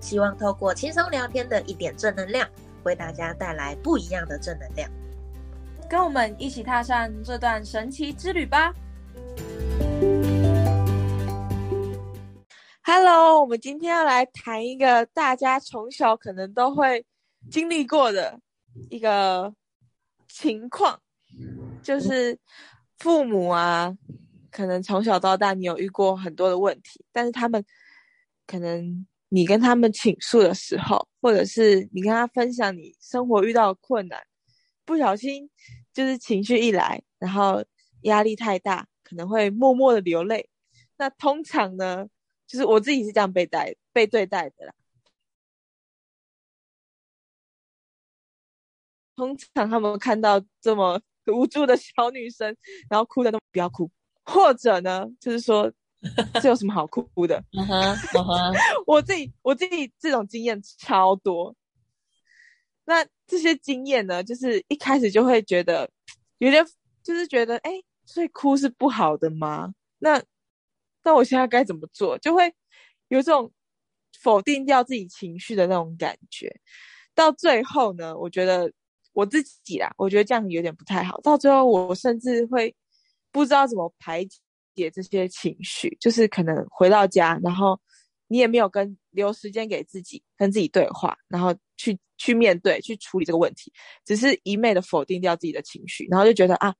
希望透过轻松聊天的一点正能量，为大家带来不一样的正能量。跟我们一起踏上这段神奇之旅吧！Hello，我们今天要来谈一个大家从小可能都会经历过的一个情况，就是父母啊，可能从小到大你有遇过很多的问题，但是他们可能你跟他们倾诉的时候，或者是你跟他分享你生活遇到的困难。不小心就是情绪一来，然后压力太大，可能会默默的流泪。那通常呢，就是我自己是这样被待、被对待的啦。通常他们看到这么无助的小女生，然后哭的都不要哭，或者呢，就是说这有什么好哭的？嗯哼，嗯哼，我自己我自己这种经验超多。那这些经验呢，就是一开始就会觉得有点，就是觉得，哎，所以哭是不好的吗？那那我现在该怎么做？就会有这种否定掉自己情绪的那种感觉。到最后呢，我觉得我自己啦，我觉得这样有点不太好。到最后，我甚至会不知道怎么排解这些情绪，就是可能回到家，然后。你也没有跟留时间给自己跟自己对话，然后去去面对去处理这个问题，只是一昧的否定掉自己的情绪，然后就觉得啊，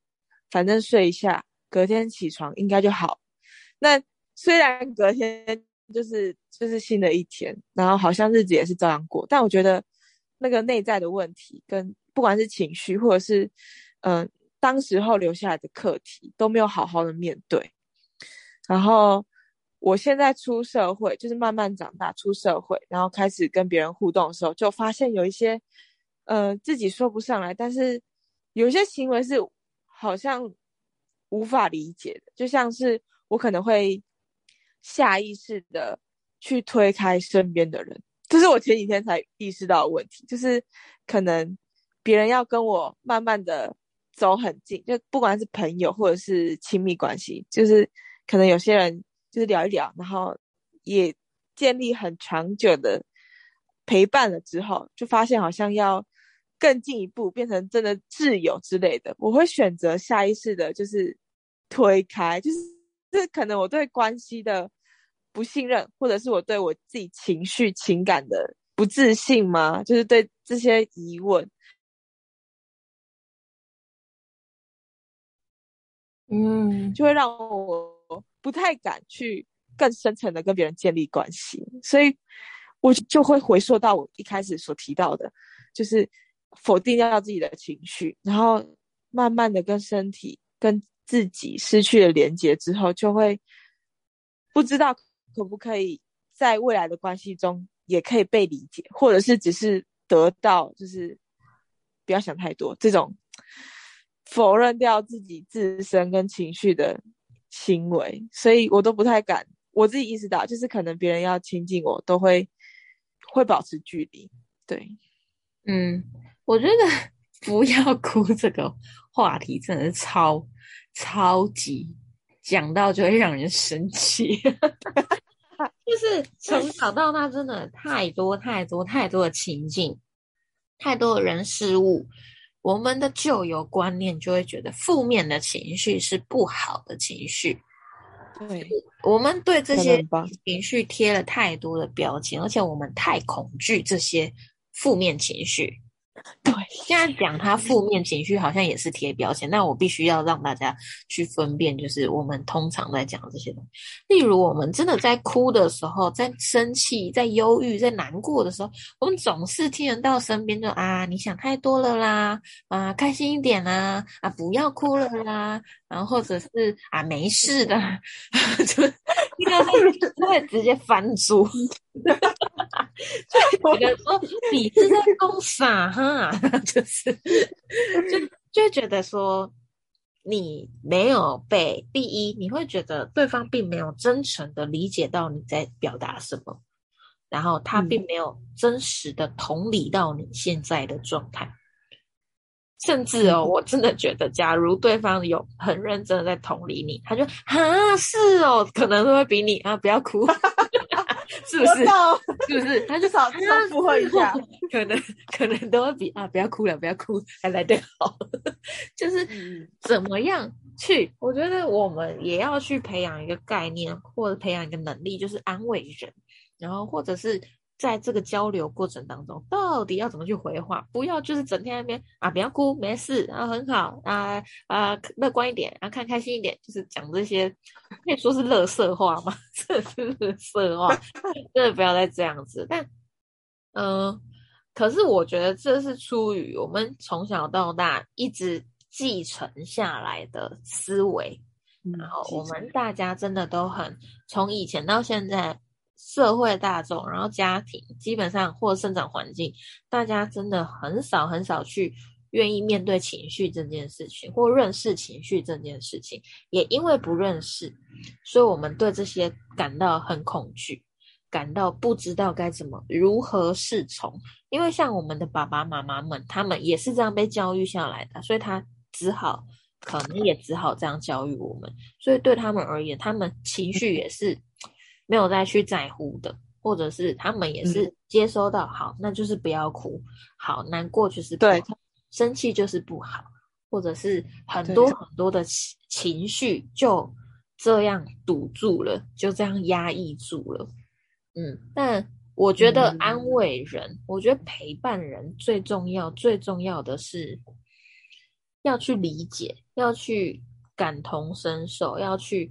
反正睡一下，隔天起床应该就好。那虽然隔天就是就是新的一天，然后好像日子也是照样过，但我觉得那个内在的问题跟不管是情绪或者是嗯当时候留下来的课题都没有好好的面对，然后。我现在出社会，就是慢慢长大出社会，然后开始跟别人互动的时候，就发现有一些，呃，自己说不上来，但是有些行为是好像无法理解的，就像是我可能会下意识的去推开身边的人，这是我前几天才意识到的问题，就是可能别人要跟我慢慢的走很近，就不管是朋友或者是亲密关系，就是可能有些人。就是聊一聊，然后也建立很长久的陪伴了之后，就发现好像要更进一步，变成真的挚友之类的。我会选择下意识的，就是推开，就是这可能我对关系的不信任，或者是我对我自己情绪情感的不自信吗？就是对这些疑问，嗯，就会让我。不太敢去更深层的跟别人建立关系，所以我就会回溯到我一开始所提到的，就是否定掉自己的情绪，然后慢慢的跟身体、跟自己失去了连接之后，就会不知道可不可以在未来的关系中也可以被理解，或者是只是得到，就是不要想太多这种否认掉自己自身跟情绪的。行为，所以我都不太敢。我自己意识到，就是可能别人要亲近我，都会会保持距离。对，嗯，我觉得 不要哭这个话题真的是超超级讲到就会让人生气。就是从小到大，真的太多太多太多的情境，太多的人事物。我们的旧有观念就会觉得负面的情绪是不好的情绪，对，我们对这些情绪贴了太多的标签，而且我们太恐惧这些负面情绪。对，现在讲他负面情绪好像也是贴标签，那我必须要让大家去分辨，就是我们通常在讲这些东西。例如，我们真的在哭的时候，在生气、在忧郁、在难过的时候，我们总是听得到身边就啊，你想太多了啦，啊，开心一点啦，啊，不要哭了啦，然后或者是啊，没事的，就应该会直接翻书。就觉得说你是在攻傻哈，就是就就觉得说你没有被第一，你会觉得对方并没有真诚的理解到你在表达什么，然后他并没有真实的同理到你现在的状态。甚至哦，我真的觉得，假如对方有很认真的在同理你，他就啊是哦，可能会比你啊不要哭，是不是？是不是？他就少少附和一下，可能可能都会比啊不要哭了，不要哭还来得好。就是怎么样去？我觉得我们也要去培养一个概念，或者培养一个能力，就是安慰人，然后或者是。在这个交流过程当中，到底要怎么去回话？不要就是整天那边啊，不要哭，没事，啊很好啊啊，乐观一点，啊，看开心一点，就是讲这些可以说是乐色话吗？这是乐色话，真的不要再这样子。但嗯，可是我觉得这是出于我们从小到大一直继承下来的思维，然后我们大家真的都很从以前到现在。社会大众，然后家庭，基本上或生长环境，大家真的很少很少去愿意面对情绪这件事情，或认识情绪这件事情。也因为不认识，所以我们对这些感到很恐惧，感到不知道该怎么如何是从。因为像我们的爸爸妈妈们，他们也是这样被教育下来的，所以他只好可能也只好这样教育我们。所以对他们而言，他们情绪也是。没有再去在乎的，或者是他们也是接收到，好，那就是不要哭，好，难过就是对，生气就是不好，或者是很多很多的情情绪就这样堵住了，就这样压抑住了。嗯，但我觉得安慰人，我觉得陪伴人最重要，最重要的是要去理解，要去感同身受，要去。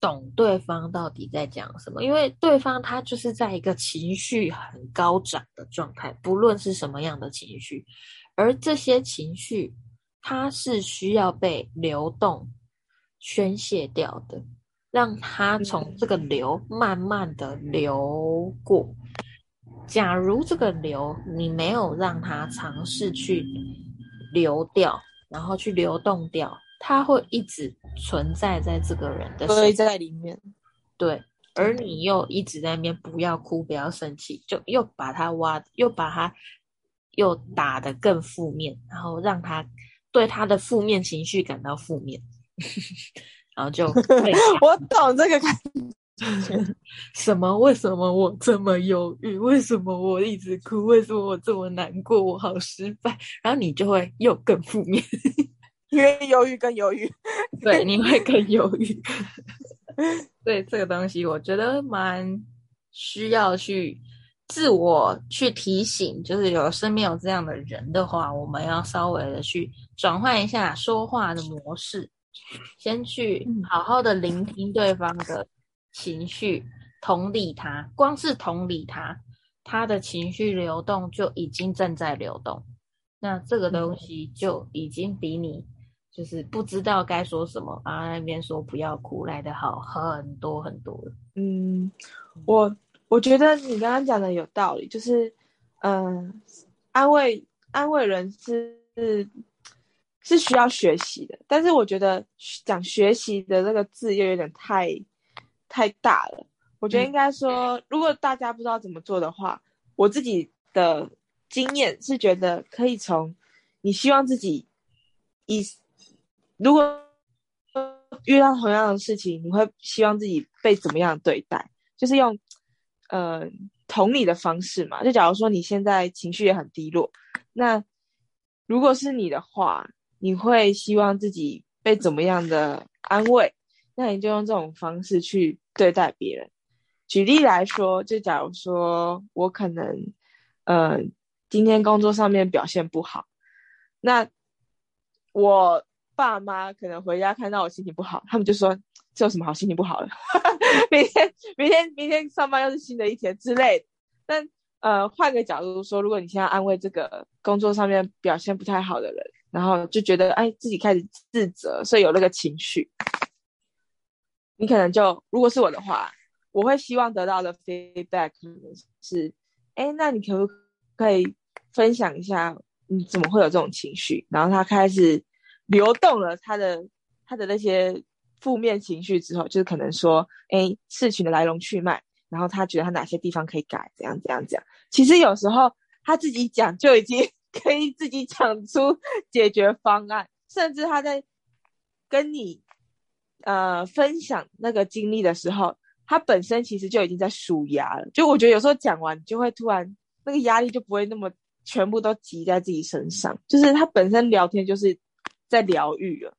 懂对方到底在讲什么，因为对方他就是在一个情绪很高涨的状态，不论是什么样的情绪，而这些情绪它是需要被流动宣泄掉的，让它从这个流慢慢的流过。假如这个流你没有让它尝试去流掉，然后去流动掉。他会一直存在在这个人的堆在里面，对，而你又一直在那边不要哭，不要生气，就又把他挖，又把他又打得更负面，然后让他对他的负面情绪感到负面，然后就 我懂这个感觉，什么？为什么我这么忧郁？为什么我一直哭？为什么我这么难过？我好失败，然后你就会又更负面。越犹豫更犹豫，对，你会更犹豫。对这个东西，我觉得蛮需要去自我去提醒，就是有身边有这样的人的话，我们要稍微的去转换一下说话的模式，先去好好的聆听对方的情绪，同理他，光是同理他，他的情绪流动就已经正在流动，那这个东西就已经比你。就是不知道该说什么，然后那边说不要哭来的好很多很多嗯，我我觉得你刚刚讲的有道理，就是嗯，安慰安慰人是是需要学习的，但是我觉得讲学习的这个字又有点太太大了。我觉得应该说，如果大家不知道怎么做的话，我自己的经验是觉得可以从你希望自己以。如果遇到同样的事情，你会希望自己被怎么样对待？就是用呃同理的方式嘛。就假如说你现在情绪也很低落，那如果是你的话，你会希望自己被怎么样的安慰？那你就用这种方式去对待别人。举例来说，就假如说我可能呃今天工作上面表现不好，那我。爸妈可能回家看到我心情不好，他们就说：“这有什么好心情不好的？明天、明天、明天上班又是新的一天之类。”但呃，换个角度说，如果你现在安慰这个工作上面表现不太好的人，然后就觉得哎自己开始自责，所以有那个情绪，你可能就如果是我的话，我会希望得到的 feedback 是哎，那你可不可以分享一下你怎么会有这种情绪？然后他开始流动了他的他的那些负面情绪之后，就是可能说，哎，事情的来龙去脉，然后他觉得他哪些地方可以改，怎样怎样讲。其实有时候他自己讲就已经可以自己讲出解决方案，甚至他在跟你呃分享那个经历的时候。他本身其实就已经在数牙了，就我觉得有时候讲完就会突然那个压力就不会那么全部都积在自己身上，就是他本身聊天就是在疗愈了，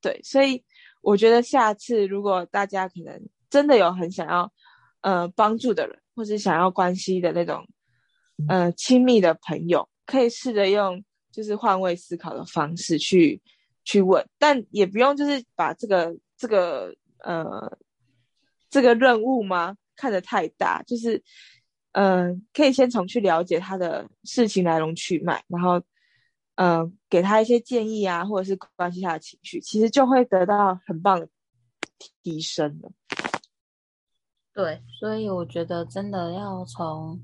对，所以我觉得下次如果大家可能真的有很想要呃帮助的人，或是想要关系的那种呃亲密的朋友，可以试着用就是换位思考的方式去去问，但也不用就是把这个这个呃。这个任务吗？看得太大，就是，嗯，可以先从去了解他的事情来龙去脉，然后，嗯，给他一些建议啊，或者是关心他的情绪，其实就会得到很棒的提升的。对，所以我觉得真的要从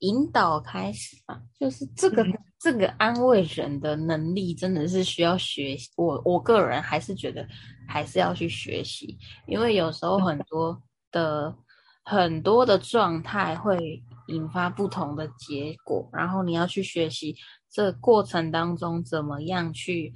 引导开始吧，就是这个这个安慰人的能力，真的是需要学习。我我个人还是觉得。还是要去学习，因为有时候很多的很多的状态会引发不同的结果，然后你要去学习这过程当中怎么样去，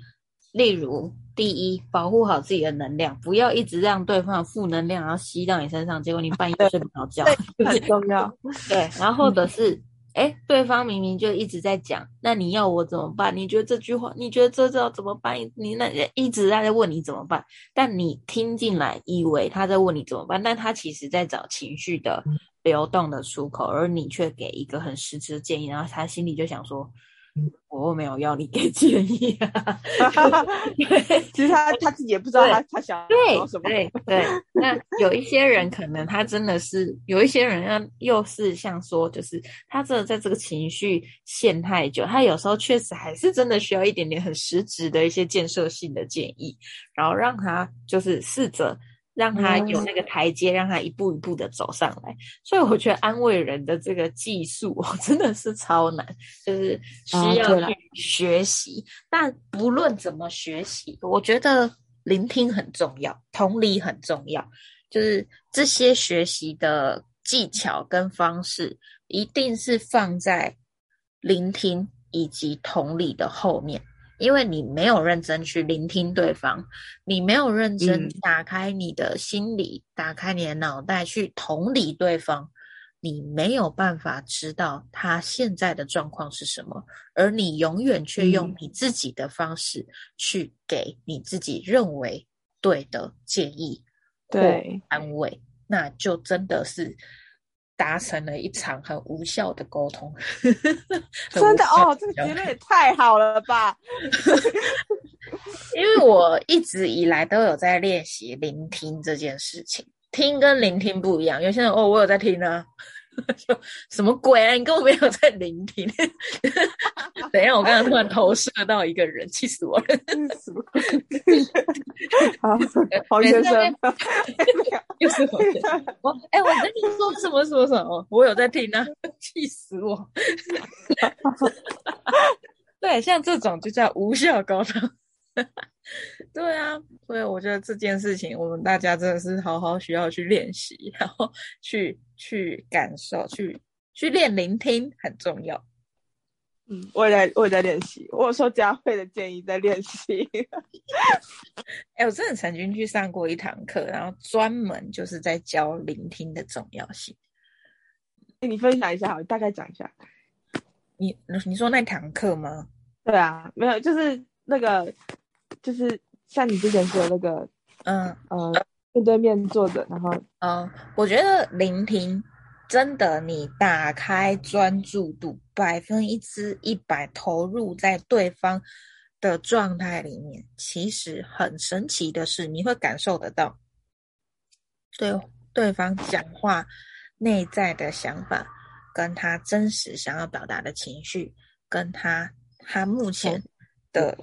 例如第一，保护好自己的能量，不要一直让对方的负能量然后吸到你身上，结果你半夜睡不着觉，很重要。对，然后或者是。哎，对方明明就一直在讲，那你要我怎么办？你觉得这句话，你觉得这要怎么办？你那一直在在问你怎么办，但你听进来，以为他在问你怎么办，但他其实在找情绪的流动的出口，而你却给一个很实质的建议，然后他心里就想说。我没有要你给建议啊，对，其实他他自己也不知道他他想对什么，对对。那有一些人可能他真的是，有一些人要又是像说，就是他真的在这个情绪陷太久，他有时候确实还是真的需要一点点很实质的一些建设性的建议，然后让他就是试着。让他有那个台阶，让他一步一步的走上来。所以我觉得安慰人的这个技术真的是超难，就是需要去学习。但不论怎么学习，我觉得聆听很重要，同理很重要。就是这些学习的技巧跟方式，一定是放在聆听以及同理的后面。因为你没有认真去聆听对方，你没有认真打开你的心理，打开你的脑袋去同理对方，你没有办法知道他现在的状况是什么，而你永远却用你自己的方式去给你自己认为对的建议，或安慰，那就真的是。达成了一场很无效的沟通，真的哦，这个结论也太好了吧！因为我一直以来都有在练习聆听这件事情，听跟聆听不一样。有些人哦，我有在听呢。什么鬼啊！你根本没有在聆听。等一下，我刚刚突然投射到一个人，气死我了！什么？好，黄先生，又是黄先生。我哎，我跟你说什么什么什么？我有在听啊！气死我！对，像这种就叫无效沟通。对啊，所以我觉得这件事情，我们大家真的是好好需要去练习，然后去去感受，去去练聆听，很重要。嗯，我也在，我也在练习。我有受佳慧的建议在练习。哎，我真的曾经去上过一堂课，然后专门就是在教聆听的重要性。你分享一下，好，大概讲一下。你你说那堂课吗？对啊，没有，就是那个。就是像你之前说的那个，嗯呃，面对面坐着，然后嗯，我觉得聆听真的，你打开专注度，百分一之一百投入在对方的状态里面，其实很神奇的是，你会感受得到对对方讲话内在的想法，跟他真实想要表达的情绪，跟他他目前的。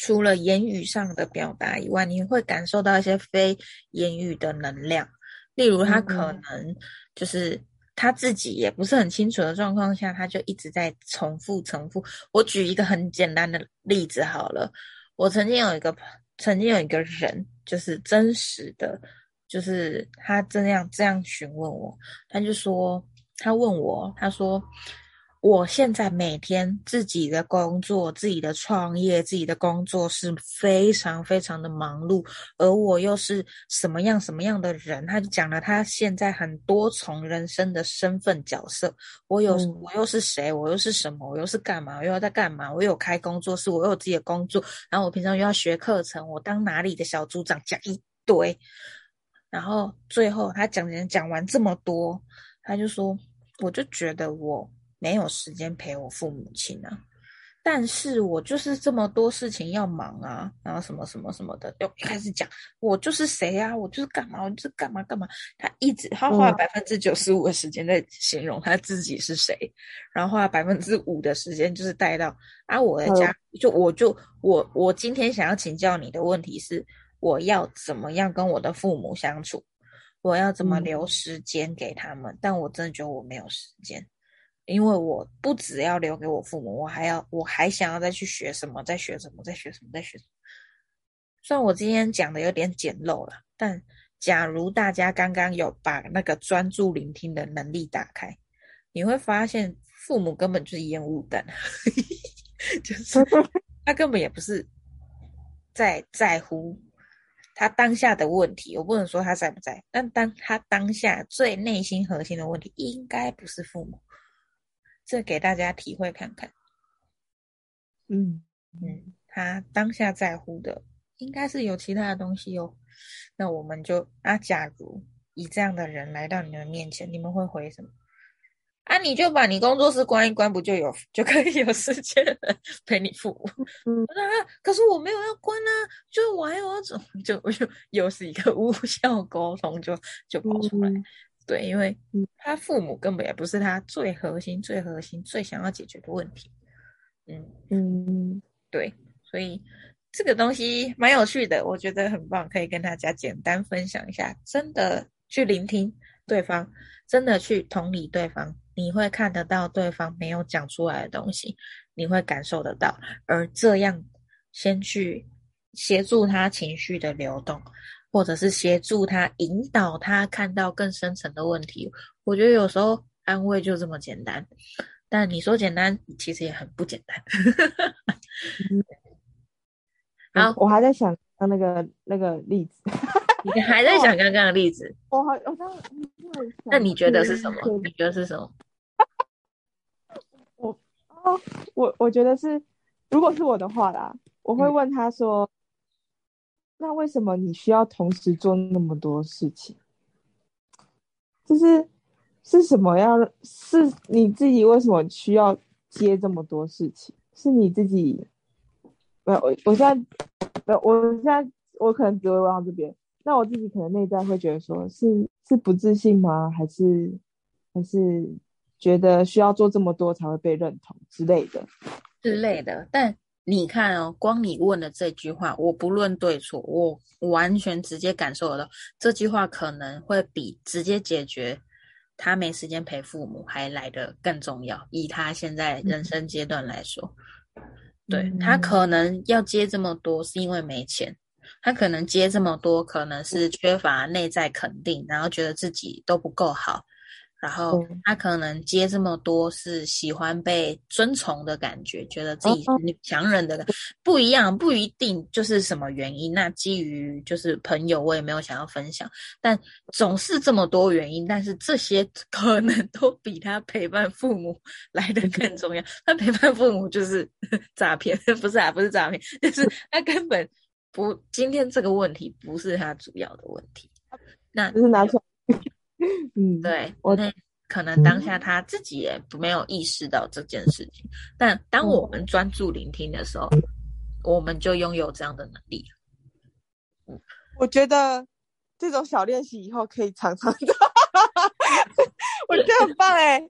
除了言语上的表达以外，你会感受到一些非言语的能量，例如他可能就是他自己也不是很清楚的状况下，他就一直在重复重复。我举一个很简单的例子好了，我曾经有一个曾经有一个人，就是真实的，就是他这样这样询问我，他就说他问我，他说。我现在每天自己的工作、自己的创业、自己的工作是非常非常的忙碌，而我又是什么样什么样的人？他就讲了他现在很多重人生的身份角色。我有，我又是谁？我又是什么？我又是干嘛？我又在干嘛？我有开工作室，我有自己的工作，然后我平常又要学课程，我当哪里的小组长，讲一堆。然后最后他讲讲讲完这么多，他就说：“我就觉得我。”没有时间陪我父母亲啊，但是我就是这么多事情要忙啊，然后什么什么什么的，又开始讲我就是谁啊，我就是干嘛，我就是干嘛干嘛。他一直他花百分之九十五的时间在形容他自己是谁，然后花百分之五的时间就是带到啊我的家，就我就我我今天想要请教你的问题是，我要怎么样跟我的父母相处，我要怎么留时间给他们，但我真的觉得我没有时间。因为我不只要留给我父母，我还要，我还想要再去学什么，再学什么，再学什么，再学什么。虽然我今天讲的有点简陋了，但假如大家刚刚有把那个专注聆听的能力打开，你会发现父母根本就是烟雾弹，就是 他根本也不是在在乎他当下的问题。我不能说他在不在，但当他当下最内心核心的问题，应该不是父母。这给大家体会看看，嗯嗯，他当下在乎的应该是有其他的东西哦。那我们就啊，假如以这样的人来到你们面前，你们会回什么？啊，你就把你工作室关一关，不就有就可以有时间 陪你父母？嗯啊，可是我没有要关啊，就我还有要走，就就又是一个 无效沟通，就就跑出来。对，因为他父母根本也不是他最核心、最核心、最想要解决的问题。嗯嗯，对，所以这个东西蛮有趣的，我觉得很棒，可以跟大家简单分享一下。真的去聆听对方，真的去同理对方，你会看得到对方没有讲出来的东西，你会感受得到，而这样先去协助他情绪的流动。或者是协助他引导他看到更深层的问题，我觉得有时候安慰就这么简单，但你说简单，其实也很不简单。好，我还在想刚那个那个例子，你还在想刚刚的例子？我好，我刚那你觉得是什么？你觉得是什么？我哦，我我觉得是，如果是我的话啦，我会问他说。那为什么你需要同时做那么多事情？就是是什么样？是你自己为什么需要接这么多事情？是你自己？没有，我我现在没有，我现在我可能只会问到这边。那我自己可能内在会觉得说，是是不自信吗？还是还是觉得需要做这么多才会被认同之类的之类的？但。你看哦，光你问的这句话，我不论对错，我完全直接感受得到，这句话可能会比直接解决他没时间陪父母还来的更重要。以他现在人生阶段来说，对他可能要接这么多，是因为没钱；他可能接这么多，可能是缺乏内在肯定，然后觉得自己都不够好。然后他可能接这么多是喜欢被尊崇的感觉，觉得自己强人的不一样，不一定就是什么原因。那基于就是朋友，我也没有想要分享，但总是这么多原因。但是这些可能都比他陪伴父母 来的更重要。他陪伴父母就是 诈骗，不是啊，不是诈骗，就是他根本不今天这个问题不是他主要的问题。那就是拿出来。嗯，对，我那可能当下他自己也没有意识到这件事情，但当我们专注聆听的时候，我们就拥有这样的能力。嗯，我觉得这种小练习以后可以常常做，我觉得很棒哎，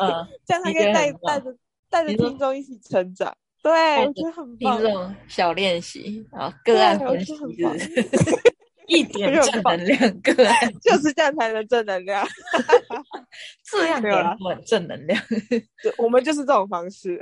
这样他可以带带着带着听众一起成长。对，我觉得很棒。这种小练习啊，个案分析 一点 正能量，个案 就是这样才能正能量。这样的很正能量。对，我们就是这种方式。